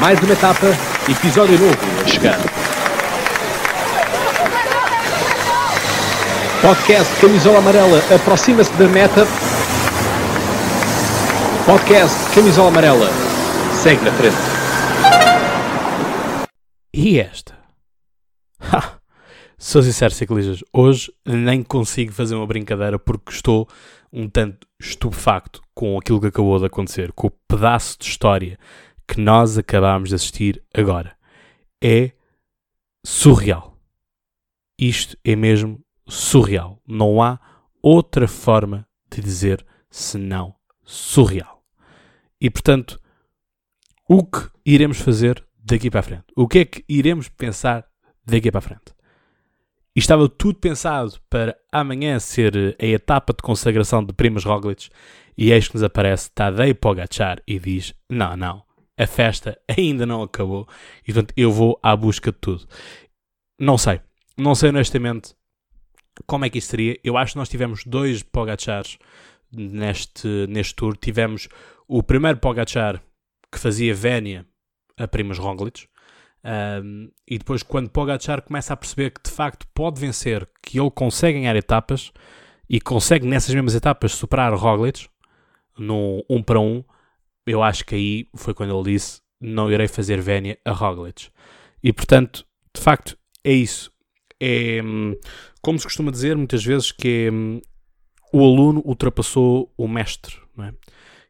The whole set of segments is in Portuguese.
Mais uma etapa, episódio novo a chegar. Podcast Camisola Amarela aproxima-se da meta. Podcast Camisola Amarela segue na frente. E esta? Sou sincero, ciclistas, hoje nem consigo fazer uma brincadeira porque estou um tanto estupefacto com aquilo que acabou de acontecer, com o pedaço de história que nós acabámos de assistir agora. É surreal. Isto é mesmo surreal. Não há outra forma de dizer senão surreal. E portanto, o que iremos fazer daqui para a frente? O que é que iremos pensar daqui para a frente? E estava tudo pensado para amanhã ser a etapa de consagração de Primas Roglic e eis que nos aparece Tadej Pogacar e diz, não, não, a festa ainda não acabou e portanto eu vou à busca de tudo. Não sei, não sei honestamente como é que isso seria. Eu acho que nós tivemos dois Pogachars neste, neste tour. Tivemos o primeiro Pogachar que fazia vénia a Primas Roglic. Um, e depois, quando Pogacar começa a perceber que de facto pode vencer, que ele consegue ganhar etapas e consegue nessas mesmas etapas superar Roglic 1 um para 1, um, eu acho que aí foi quando ele disse: Não irei fazer vénia a Roglic. E portanto, de facto, é isso. É como se costuma dizer muitas vezes que é, o aluno ultrapassou o mestre, é?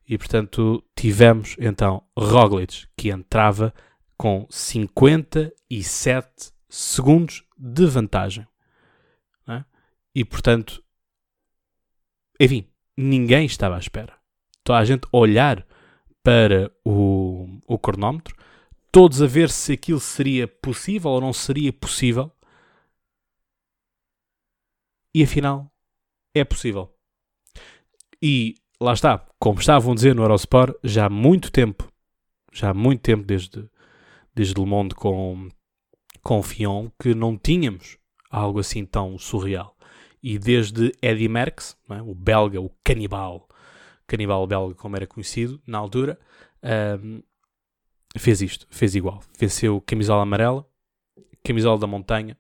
E portanto, tivemos então Roglic que entrava com 57 segundos de vantagem. É? E portanto, enfim, ninguém estava à espera. Toda a gente olhar para o, o cronómetro, todos a ver se aquilo seria possível ou não seria possível. E afinal, é possível. E lá está, como estavam a dizer no Eurosport, já há muito tempo, já há muito tempo desde desde Le Monde com, com Fion, que não tínhamos algo assim tão surreal. E desde Eddie Merckx, é? o belga, o canibal, canibal belga como era conhecido na altura, um, fez isto, fez igual. Venceu camisola amarela, camisola da montanha,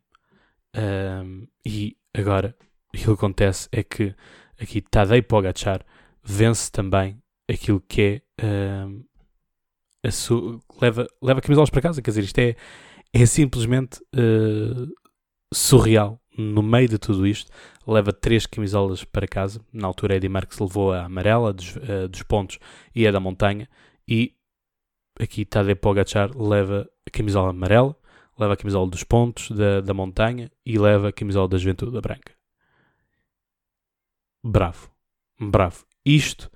um, e agora o que acontece é que aqui Tadej Pogacar vence também aquilo que é um, leva, leva camisolas para casa. Quer dizer, isto é, é simplesmente uh, surreal. No meio de tudo isto, leva três camisolas para casa. Na altura, Eddie Marques levou a amarela dos, uh, dos pontos e a da montanha. E aqui Tadej Pogacar leva a camisola amarela, leva a camisola dos pontos da, da montanha e leva a camisola da juventude da branca. Bravo, bravo. Isto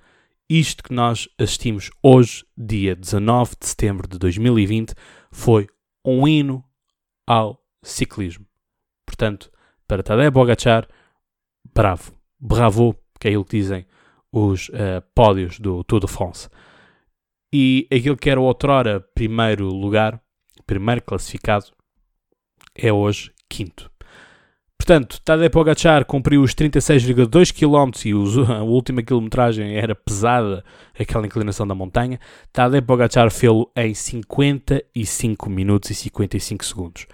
isto que nós assistimos hoje, dia 19 de setembro de 2020, foi um hino ao ciclismo. Portanto, para Tadej Bogachar, bravo, bravo, que é aquilo que dizem os uh, pódios do Tour de France. E aquilo que era outrora primeiro lugar, primeiro classificado, é hoje quinto. Portanto, Tadej Pogacar cumpriu os 36,2 km e os, a última quilometragem era pesada, aquela inclinação da montanha. Tadej Pogacar fez-lo em 55 minutos e 55 segundos.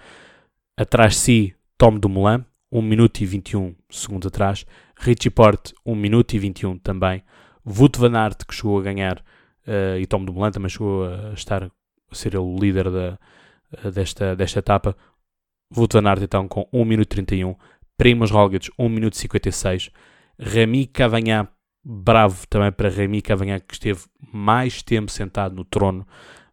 Atrás de si, Tom Dumoulin, 1 minuto e 21 segundos atrás. Richie Porte, 1 minuto e 21 também. Wout van Aert, que chegou a ganhar, uh, e Tom Dumoulin também chegou a estar a ser o líder da, uh, desta, desta etapa, Wout van Aert então com 1 minuto 31, Primoz Roglic 1 minuto 56, Remy Cavagnan, bravo também para Remy Cavagnan que esteve mais tempo sentado no trono,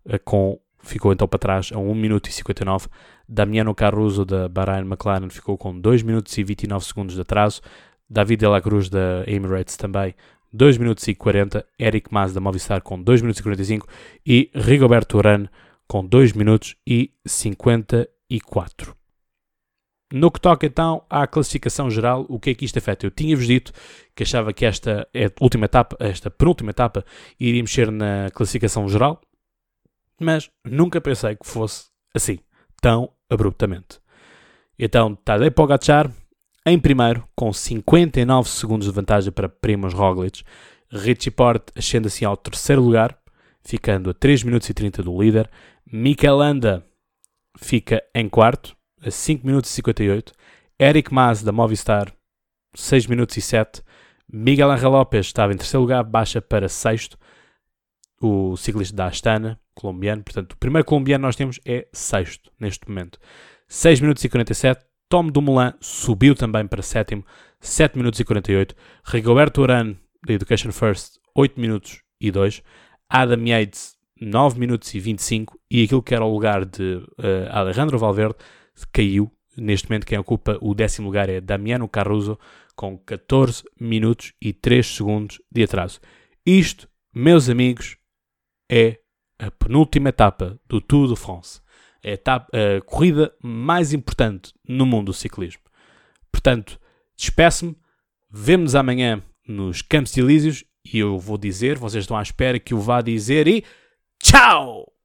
eh, com, ficou então para trás a 1 minuto e 59, Damiano Caruso da Bahrain McLaren ficou com 2 minutos e 29 segundos de atraso, David de la Cruz da Emirates também 2 minutos e 40, Eric Mas da Movistar com 2 minutos e 45 e Rigoberto Urán com 2 minutos e 54. No que toca então à classificação geral, o que é que isto afeta? Eu tinha-vos dito que achava que esta é última etapa, esta penúltima etapa, iria mexer na classificação geral, mas nunca pensei que fosse assim, tão abruptamente. Então, Tadej Pogacar em primeiro, com 59 segundos de vantagem para Primoz Roglic. Richie Porte ascende assim ao terceiro lugar, ficando a 3 minutos e 30 do líder. Mikel Landa fica em quarto, a 5 minutos e 58. Eric Mas, da Movistar, 6 minutos e 7. Miguel Angel Lopes estava em terceiro lugar, baixa para sexto. O ciclista da Astana, colombiano. Portanto, o primeiro colombiano nós temos é sexto, neste momento. 6 minutos e 47. Tom Dumoulin subiu também para sétimo, 7 minutos e 48. Rigoberto Urán, da Education First, 8 minutos e 2. Adam Yates, 9 minutos e 25. E aquilo que era o lugar de uh, Alejandro Valverde caiu. Neste momento, quem ocupa o décimo lugar é Damiano Caruso, com 14 minutos e 3 segundos de atraso. Isto, meus amigos, é a penúltima etapa do Tour de France. É a, etapa, a corrida mais importante no mundo do ciclismo. Portanto, despeço-me, vemo-nos amanhã nos Campos Elíseos e eu vou dizer, vocês estão à espera que eu vá dizer e tchau!